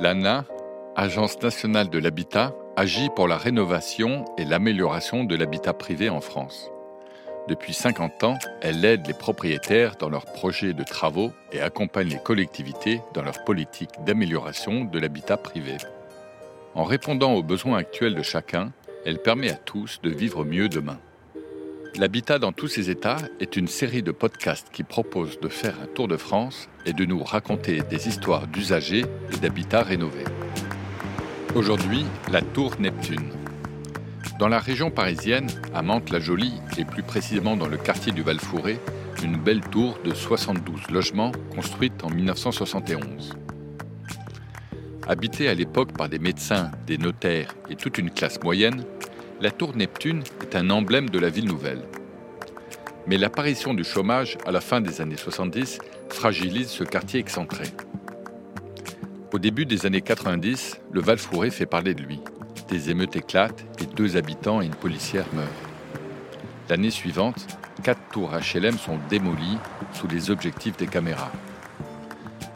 L'ANA, Agence nationale de l'habitat, agit pour la rénovation et l'amélioration de l'habitat privé en France. Depuis 50 ans, elle aide les propriétaires dans leurs projets de travaux et accompagne les collectivités dans leur politique d'amélioration de l'habitat privé. En répondant aux besoins actuels de chacun, elle permet à tous de vivre mieux demain. L'habitat dans tous ses états est une série de podcasts qui propose de faire un tour de France et de nous raconter des histoires d'usagers et d'habitats rénovés. Aujourd'hui, la tour Neptune. Dans la région parisienne, à Mantes-la-Jolie et plus précisément dans le quartier du val une belle tour de 72 logements construite en 1971. Habitée à l'époque par des médecins, des notaires et toute une classe moyenne, la tour Neptune est un emblème de la ville nouvelle. Mais l'apparition du chômage à la fin des années 70 fragilise ce quartier excentré. Au début des années 90, le val fait parler de lui. Des émeutes éclatent et deux habitants et une policière meurent. L'année suivante, quatre tours HLM sont démolies sous les objectifs des caméras.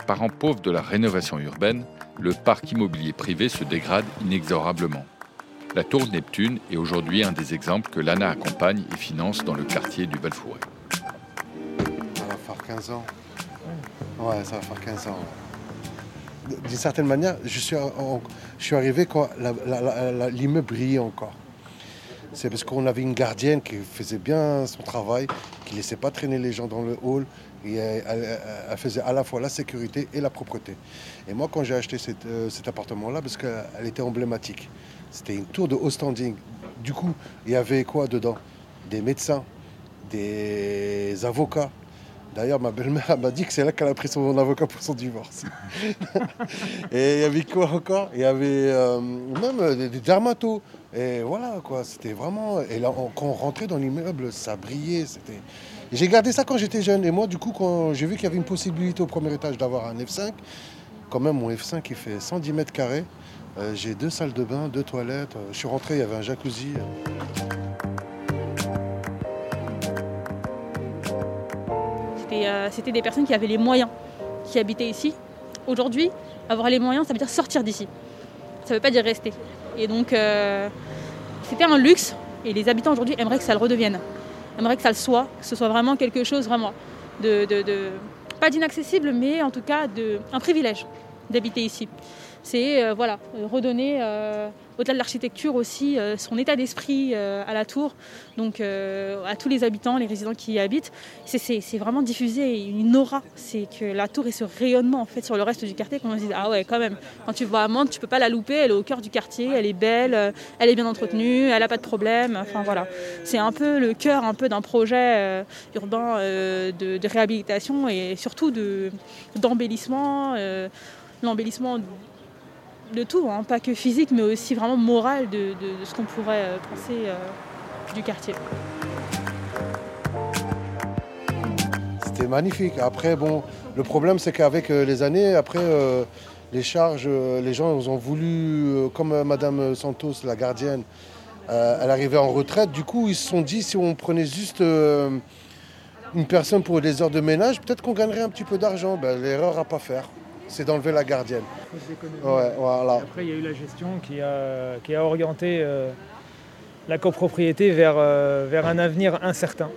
Parent pauvre de la rénovation urbaine, le parc immobilier privé se dégrade inexorablement. La tour Neptune est aujourd'hui un des exemples que l'ANA accompagne et finance dans le quartier du val Ça va faire 15 ans. Ouais, ça va faire 15 ans. D'une certaine manière, je suis, je suis arrivé quand l'immeuble brillait encore. C'est parce qu'on avait une gardienne qui faisait bien son travail, qui ne laissait pas traîner les gens dans le hall. Et elle, faisait à la fois la sécurité et la propreté. Et moi, quand j'ai acheté euh, cet appartement-là, parce qu'elle était emblématique, c'était une tour de haut standing. Du coup, il y avait quoi dedans? Des médecins, des avocats. D'ailleurs, ma belle-mère m'a dit que c'est là qu'elle a pris son avocat pour son divorce. et il y avait quoi encore? Il y avait euh, même des dermatos. Et voilà, quoi, c'était vraiment... Et là, quand on rentrait dans l'immeuble, ça brillait, c'était... J'ai gardé ça quand j'étais jeune. Et moi, du coup, quand j'ai vu qu'il y avait une possibilité au premier étage d'avoir un F5, quand même, mon F5, il fait 110 mètres carrés. Euh, j'ai deux salles de bain, deux toilettes. Euh, je suis rentré, il y avait un jacuzzi. Euh, c'était des personnes qui avaient les moyens, qui habitaient ici. Aujourd'hui, avoir les moyens, ça veut dire sortir d'ici. Ça ne veut pas dire rester. Et donc, c'était un luxe. Et les habitants aujourd'hui aimeraient que ça le redevienne. Aimeraient que ça le soit, que ce soit vraiment quelque chose vraiment de, pas d'inaccessible, mais en tout cas de, un privilège d'habiter ici c'est euh, redonner euh, au-delà de l'architecture aussi euh, son état d'esprit à la tour, donc à tous les habitants, les résidents qui y habitent. C'est vraiment diffuser une aura, c'est que la tour est ce rayonnement en fait sur le reste du quartier qu'on se dit ah ouais quand même, quand tu vas à Mantes, tu peux pas la louper, elle est au cœur du quartier, elle est belle, elle est bien entretenue, elle n'a pas de problème. C'est un peu le cœur d'un projet urbain de, réhabilitation et surtout d'embellissement de tout, hein. pas que physique, mais aussi vraiment moral de, ce qu'on pourrait euh, penser euh, du quartier. C'était magnifique. Après, bon, le problème, c'est qu'avec euh, les années, après, les charges, les gens ont voulu, comme Madame Santos, la gardienne, elle arrivait en retraite. Du coup, ils se sont dit, si on prenait juste une personne pour les heures de ménage, peut-être qu'on gagnerait un petit peu d'argent. Ben, L'erreur à pas faire c'est d'enlever la gardienne. Après, il y a eu la gestion qui a, qui a orienté euh, la copropriété vers, euh, vers un avenir incertain.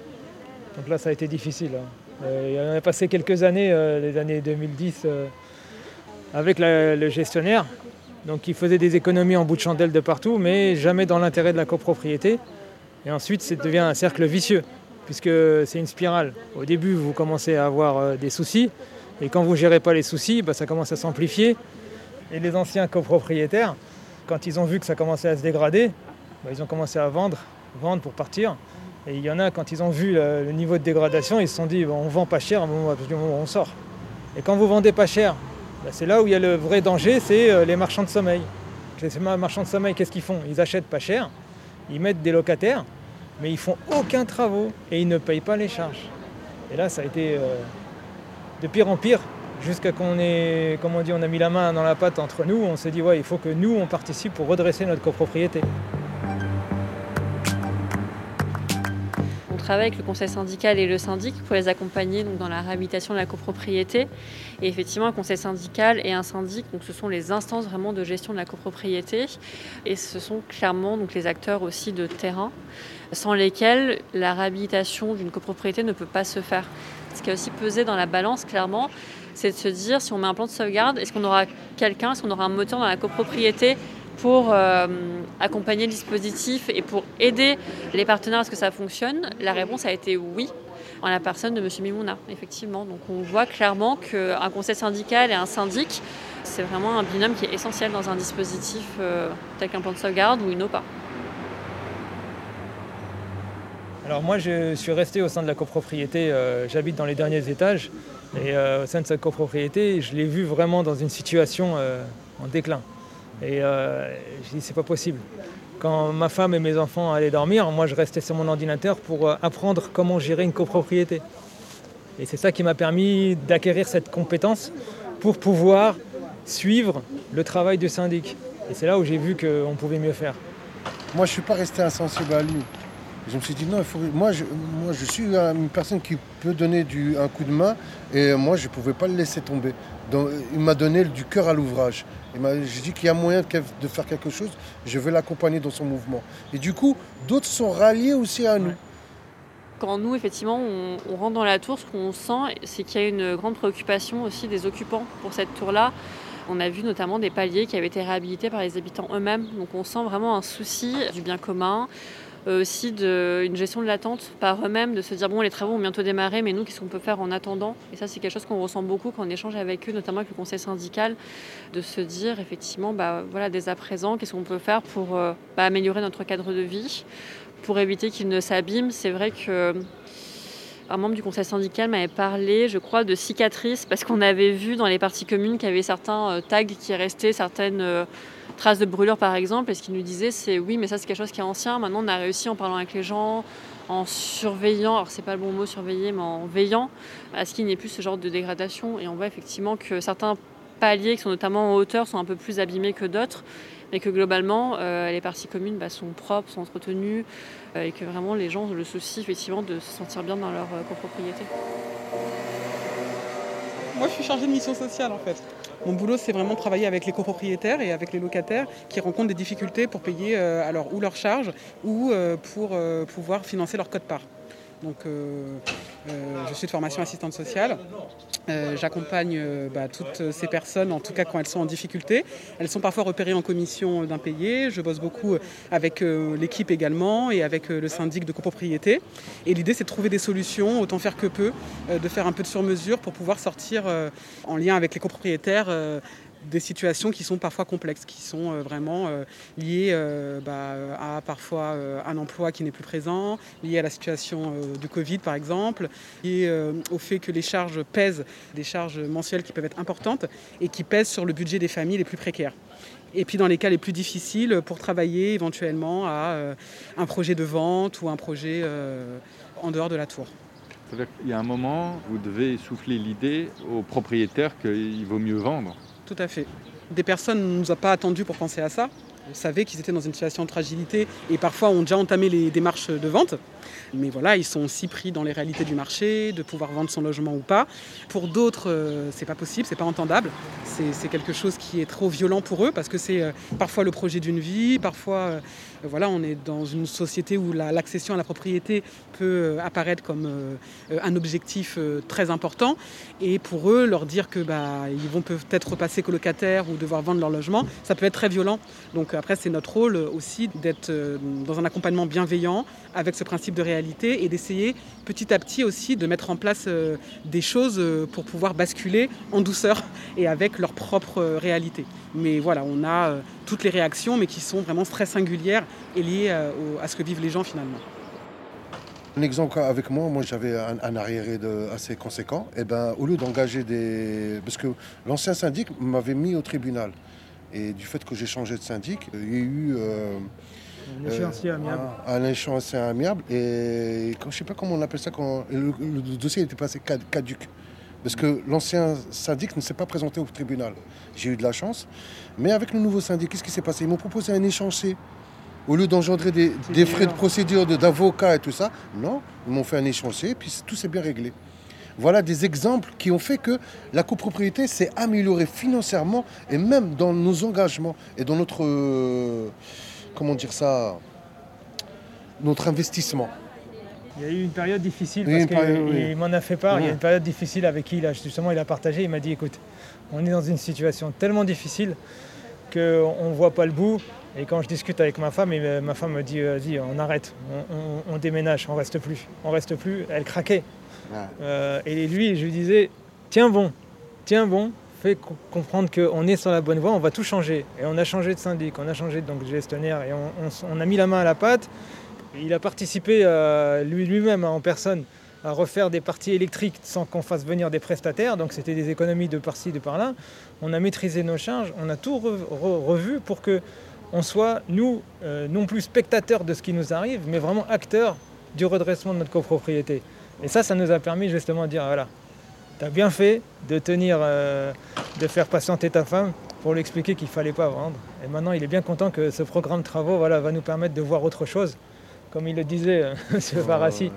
Donc là, ça a été difficile. Hein. Euh, on a passé quelques années, les années 2010, avec le gestionnaire, donc il faisait des économies en bout de chandelle de partout, mais jamais dans l'intérêt de la copropriété. Et ensuite, ça devient un cercle vicieux, puisque c'est une spirale. Au début, vous commencez à avoir des soucis, et quand vous ne gérez pas les soucis, bah, ça commence à s'amplifier. Et les anciens copropriétaires, quand ils ont vu que ça commençait à se dégrader, bah, ils ont commencé à vendre, vendre pour partir. Et il y en a, quand ils ont vu le, niveau de dégradation, ils se sont dit, on vend pas cher du moment où on sort. Et quand vous vendez pas cher, bah, c'est là où il y a le vrai danger, c'est euh, les marchands de sommeil. Les marchands de sommeil, qu'est-ce qu'ils font? Ils achètent pas cher, ils mettent des locataires, mais ils font aucun travaux et ils ne payent pas les charges. Et là, ça a été euh, de pire en pire, jusqu'à qu'on ait, comme on dit, on a mis la main dans la pâte entre nous, on s'est dit, ouais, il faut que nous, on participe pour redresser notre copropriété. travaille avec le conseil syndical et le syndic pour les accompagner dans la réhabilitation de la copropriété. Et effectivement, un conseil syndical et un syndic, donc, ce sont les instances vraiment de gestion de la copropriété. Et ce sont clairement donc, les acteurs aussi de terrain, sans lesquels la réhabilitation d'une copropriété ne peut pas se faire. Ce qui a aussi pesé dans la balance, clairement, c'est de se dire si on met un plan de sauvegarde, est-ce qu'on aura quelqu'un, est-ce qu'on aura un moteur dans la copropriété pour euh, accompagner le dispositif et pour aider les partenaires à ce que ça fonctionne? La réponse a été oui, en la personne de M. Mimouna, effectivement. Donc on voit clairement qu'un conseil syndical et un syndic, c'est vraiment un binôme qui est essentiel dans un dispositif euh, tel qu'un plan de sauvegarde ou une OPA. Alors moi je suis resté au sein de la copropriété, euh, j'habite dans les derniers étages et au sein de cette copropriété je l'ai vu vraiment dans une situation en déclin. Et euh, je dis c'est pas possible. Quand ma femme et mes enfants allaient dormir, moi je restais sur mon ordinateur pour euh, apprendre comment gérer une copropriété. Et c'est ça qui m'a permis d'acquérir cette compétence pour pouvoir suivre le travail du syndic. Et c'est là où j'ai vu qu'on pouvait mieux faire. Moi je ne suis pas resté insensible à lui. Je me suis dit non, moi, je, moi je suis une personne qui peut donner un coup de main et moi je ne pouvais pas le laisser tomber. Donc, il m'a donné du cœur à l'ouvrage. J'ai dit qu'il y a moyen de faire quelque chose, je vais l'accompagner dans son mouvement. Et du coup, d'autres sont ralliés aussi à nous. Quand nous, effectivement, on, rentre dans la tour, ce qu'on sent, c'est qu'il y a une grande préoccupation aussi des occupants pour cette tour-là. On a vu notamment des paliers qui avaient été réhabilités par les habitants eux-mêmes. Donc on sent vraiment un souci du bien commun, euh, aussi de, une gestion de l'attente par eux-mêmes, de se dire bon les travaux ont bientôt démarré, mais nous qu'est-ce qu'on peut faire en attendant? Et ça c'est quelque chose qu'on ressent beaucoup quand on échange avec eux, notamment avec le conseil syndical, de se dire effectivement bah voilà dès à présent qu'est-ce qu'on peut faire pour euh, bah, améliorer notre cadre de vie, pour éviter qu'il ne s'abîme. C'est vrai que un membre du conseil syndical m'avait parlé, je crois, de cicatrices parce qu'on avait vu dans les parties communes qu'il y avait certains euh, tags qui restaient, certaines traces de brûlure par exemple. Et ce qu'il nous disait, c'est oui, mais ça c'est quelque chose qui est ancien. Maintenant, on a réussi en parlant avec les gens, en surveillant, alors c'est pas le bon mot surveiller, mais en veillant à ce qu'il n'y ait plus ce genre de dégradation. Et on voit effectivement que certains qui sont notamment en hauteur sont un peu plus abîmés que d'autres, mais que globalement euh, les parties communes bah, sont propres, sont entretenues, euh, et que vraiment les gens ont le souci effectivement de se sentir bien dans leur euh, copropriété. Moi je suis chargée de mission sociale en fait. Mon boulot, c'est vraiment travailler avec les copropriétaires et avec les locataires qui rencontrent des difficultés pour payer alors, ou leurs charges ou pour pouvoir financer leur code-part. Donc, je suis de formation assistante sociale. J'accompagne bah, toutes ces personnes, en tout cas quand elles sont en difficulté. Elles sont parfois repérées en commission d'impayés. Je bosse beaucoup avec l'équipe également et avec le syndic de copropriété. Et l'idée, c'est de trouver des solutions, autant faire que peu, de faire un peu de sur-mesure pour pouvoir sortir en lien avec les copropriétaires des situations qui sont parfois complexes, qui sont euh, vraiment euh, liées euh, bah, à parfois un emploi qui n'est plus présent, liées à la situation du Covid par exemple, liées au fait que les charges pèsent, des charges mensuelles qui peuvent être importantes et qui pèsent sur le budget des familles les plus précaires. Et puis dans les cas les plus difficiles, pour travailler éventuellement à un projet de vente ou un projet en dehors de la tour. Il y a un moment, vous devez souffler l'idée aux propriétaires qu'il vaut mieux vendre tout à fait. Des personnes ne nous ont pas attendu pour penser à ça. Ils savaient qu'ils étaient dans une situation de fragilité et parfois ont déjà entamé les démarches de vente. Mais voilà, ils sont aussi pris dans les réalités du marché, de pouvoir vendre son logement ou pas. Pour d'autres, euh, c'est pas possible, c'est pas entendable. C'est quelque chose qui est trop violent pour eux parce que c'est euh, parfois le projet d'une vie, parfois euh, voilà, on est dans une société où l'accession à la propriété peut apparaître comme un objectif très important. Et pour eux, leur dire que bah, ils vont peut-être passer colocataires ou devoir vendre leur logement, ça peut être très violent. Donc après, c'est notre rôle aussi d'être dans un accompagnement bienveillant avec ce principe de réalité et d'essayer petit à petit aussi de mettre en place euh, des choses euh, pour pouvoir basculer en douceur et avec leur propre euh, réalité. Mais voilà, on a toutes les réactions, mais qui sont vraiment très singulières et liées à ce que vivent les gens finalement. Un exemple avec moi, moi j'avais un, arriéré assez conséquent. Et eh ben, au lieu d'engager des. Parce que l'ancien syndic m'avait mis au tribunal. Et du fait que j'ai changé de syndic, il y a eu un échéancier euh, amiable. Un, échéancier amiable. Et je ne sais pas comment on appelle ça, quand le, dossier était passé caduc. Parce que l'ancien syndic ne s'est pas présenté au tribunal. J'ai eu de la chance. Mais avec le nouveau syndic, qu'est-ce qui s'est passé? Ils m'ont proposé un échéancier Au lieu d'engendrer des, frais de procédure d'avocat et tout ça, non, ils m'ont fait un échéancier, puis tout s'est bien réglé. Voilà des exemples qui ont fait que la copropriété s'est améliorée financièrement et même dans nos engagements et dans notre, euh, comment dire ça, notre investissement. Il y a eu une période difficile parce qu'il m'en a fait part. Il y a une période difficile avec qui il justement il a partagé. Il m'a dit écoute, on est dans une situation tellement difficile qu'on ne voit pas le bout. Et quand je discute avec ma femme, et ma femme me dit vas-y, on arrête, on, déménage, on reste plus. On reste plus. Elle craquait. Euh, et lui, je lui disais tiens bon, tiens bon, fais comprendre qu'on est sur la bonne voie, on va tout changer. Et on a changé de syndic, on a changé de gestionnaire et on, a mis la main à la pâte. il a participé euh, lui-même en personne à refaire des parties électriques sans qu'on fasse venir des prestataires. Donc c'était des économies de par-ci, de par-là. On a maîtrisé nos charges, on a tout revu pour que on soit, nous, euh, non plus spectateurs de ce qui nous arrive, mais vraiment acteurs du redressement de notre copropriété. Et ça, ça nous a permis justement de dire, voilà, tu as bien fait de tenir, euh, de faire patienter ta femme pour lui expliquer qu'il ne fallait pas vendre. Et maintenant, il est bien content que ce programme de travaux voilà, va nous permettre de voir autre chose. Comme il le disait, euh, M. Farassi,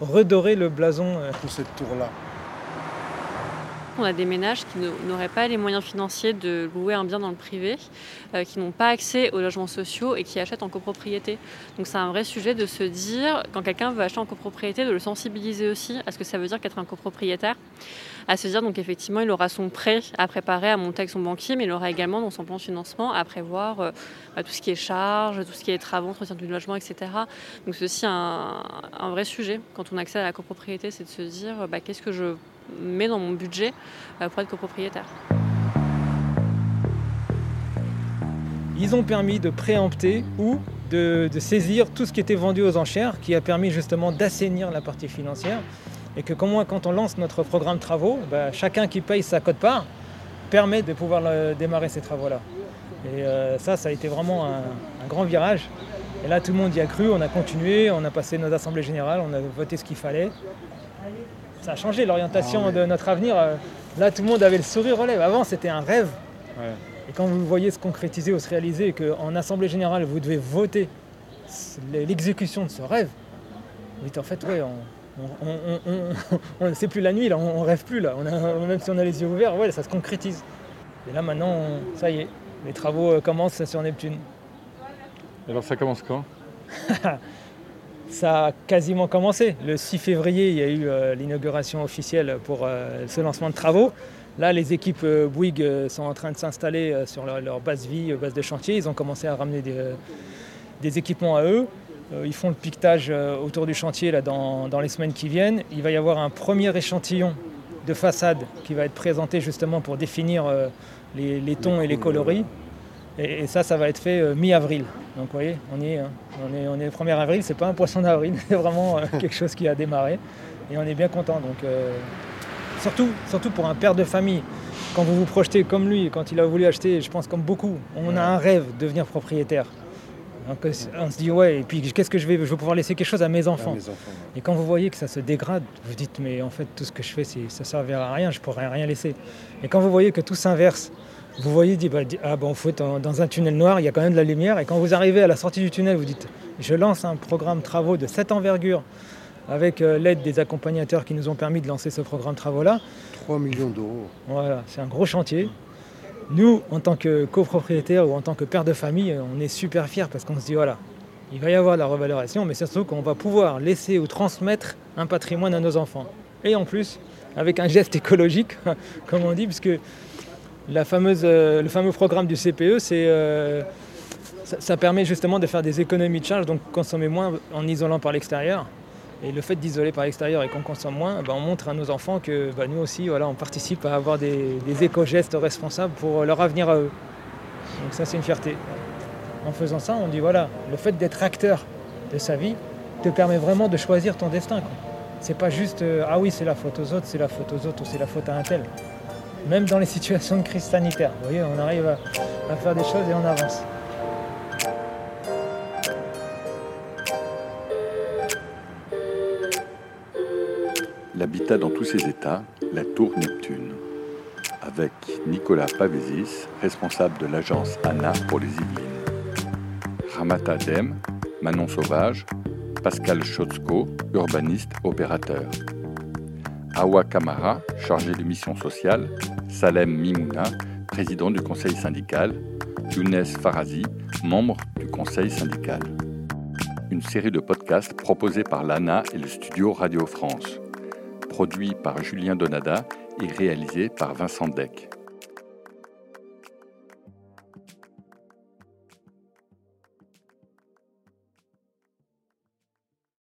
redorer le blason. Pour cette tour-là. On a des ménages qui n'auraient pas les moyens financiers de louer un bien dans le privé, euh, qui n'ont pas accès aux logements sociaux et qui achètent en copropriété. Donc c'est un vrai sujet de se dire, quand quelqu'un veut acheter en copropriété, de le sensibiliser aussi à ce que ça veut dire qu'être un copropriétaire. À se dire, donc effectivement, il aura son prêt à préparer, à monter avec son banquier, mais il aura également dans son plan de financement à prévoir euh, bah, tout ce qui est charges, tout ce qui est travaux, entretien du logement, etc. Donc c'est aussi un, vrai sujet quand on accède à la copropriété, c'est de se dire, bah, qu'est-ce que je mets dans mon budget euh, pour être copropriétaire. Ils ont permis de préempter ou de, saisir tout ce qui était vendu aux enchères, qui a permis justement d'assainir la partie financière. Et que quand on lance notre programme travaux, bah, chacun qui paye sa cote-part permet de pouvoir démarrer ces travaux-là. Et euh, ça, ça a été vraiment un, un, grand virage. Et là, tout le monde y a cru, on a continué, on a passé nos assemblées générales, on a voté ce qu'il fallait ça a changé l'orientation ah de notre avenir. Euh, là, tout le monde avait le sourire relève. Avant, c'était un rêve. Et quand vous voyez se concrétiser ou se réaliser, qu'en Assemblée Générale, vous devez voter l'exécution de ce rêve, vous dites en fait, ouais, on, c'est plus la nuit, là, on, rêve plus, là. même si on a les yeux ouverts, ouais, ça se concrétise. Et là, maintenant, ça y est, les travaux euh, commencent sur Neptune. Alors, ça commence quand? ça a quasiment commencé. Le 6 février, il y a eu euh, l'inauguration officielle pour euh, ce lancement de travaux. Là, les équipes euh, Bouygues sont en train de s'installer sur leur, base vie, base de chantier. Ils ont commencé à ramener des, équipements à eux. ils font le piquetage autour du chantier là, dans, les semaines qui viennent. Il va y avoir un premier échantillon de façade qui va être présenté justement pour définir les tons et les coloris. Et, ça, ça va être fait euh, mi-avril. Donc vous voyez, on y est. Hein. On est, on est le 1er avril, c'est pas un poisson d'avril, c'est vraiment euh, quelque chose qui a démarré. Et on est bien content. Donc, euh, surtout, surtout pour un père de famille, quand vous vous projetez comme lui, quand il a voulu acheter, je pense comme beaucoup, on a un rêve de devenir propriétaire. Donc, on se dit ouais, et puis qu'est-ce que je vais Je veux pouvoir laisser quelque chose à mes enfants. Et quand vous voyez que ça se dégrade, vous dites mais en fait tout ce que je fais, ça ne servira à rien, je pourrais rien laisser. Et quand vous voyez que tout s'inverse, vous voyez, dit, bah, ah bon, faut dans un tunnel noir, il y a quand même de la lumière. Et quand vous arrivez à la sortie du tunnel, vous dites, je lance un programme travaux de cette envergure avec euh, l'aide des accompagnateurs qui nous ont permis de lancer ce programme travaux-là. 3 millions d'euros. Voilà, c'est un gros chantier. Nous, en tant que copropriétaire ou en tant que père de famille, on est super fiers parce qu'on se dit, voilà, il va y avoir de la revalorisation, mais surtout qu'on va pouvoir laisser ou transmettre un patrimoine à nos enfants. Et en plus, avec un geste écologique, comme on dit, puisque la fameuse, euh, le fameux programme du CPE, c'est, euh, ça, permet justement de faire des économies de charge, donc consommer moins en isolant par l'extérieur. Et le fait d'isoler par l'extérieur et qu'on consomme moins, ben, on montre à nos enfants que ben, nous aussi, voilà, on participe à avoir des, éco-gestes responsables pour leur avenir à eux. Donc ça, c'est une fierté. En faisant ça, on dit voilà, le fait d'être acteur de sa vie te permet vraiment de choisir ton destin. C'est pas juste euh, ah oui, c'est la faute aux autres, c'est la faute aux autres ou c'est la faute à un tel même dans les situations de crise sanitaire. Vous voyez, on arrive à, faire des choses et on avance. L'habitat dans tous ses états, la tour Neptune, avec Nicolas Pavésis, responsable de l'agence ANA pour les Yvelines. Ramata Dem, Manon Sauvage, Pascal Chotzko, urbaniste opérateur. Awa Kamara, chargé de mission sociale, Salem Mimouna, président du conseil syndical, Younes Farazi, membre du conseil syndical. Une série de podcasts proposés par l'ANA et le studio Radio France. Produit par Julien Donada et réalisé par Vincent Deck.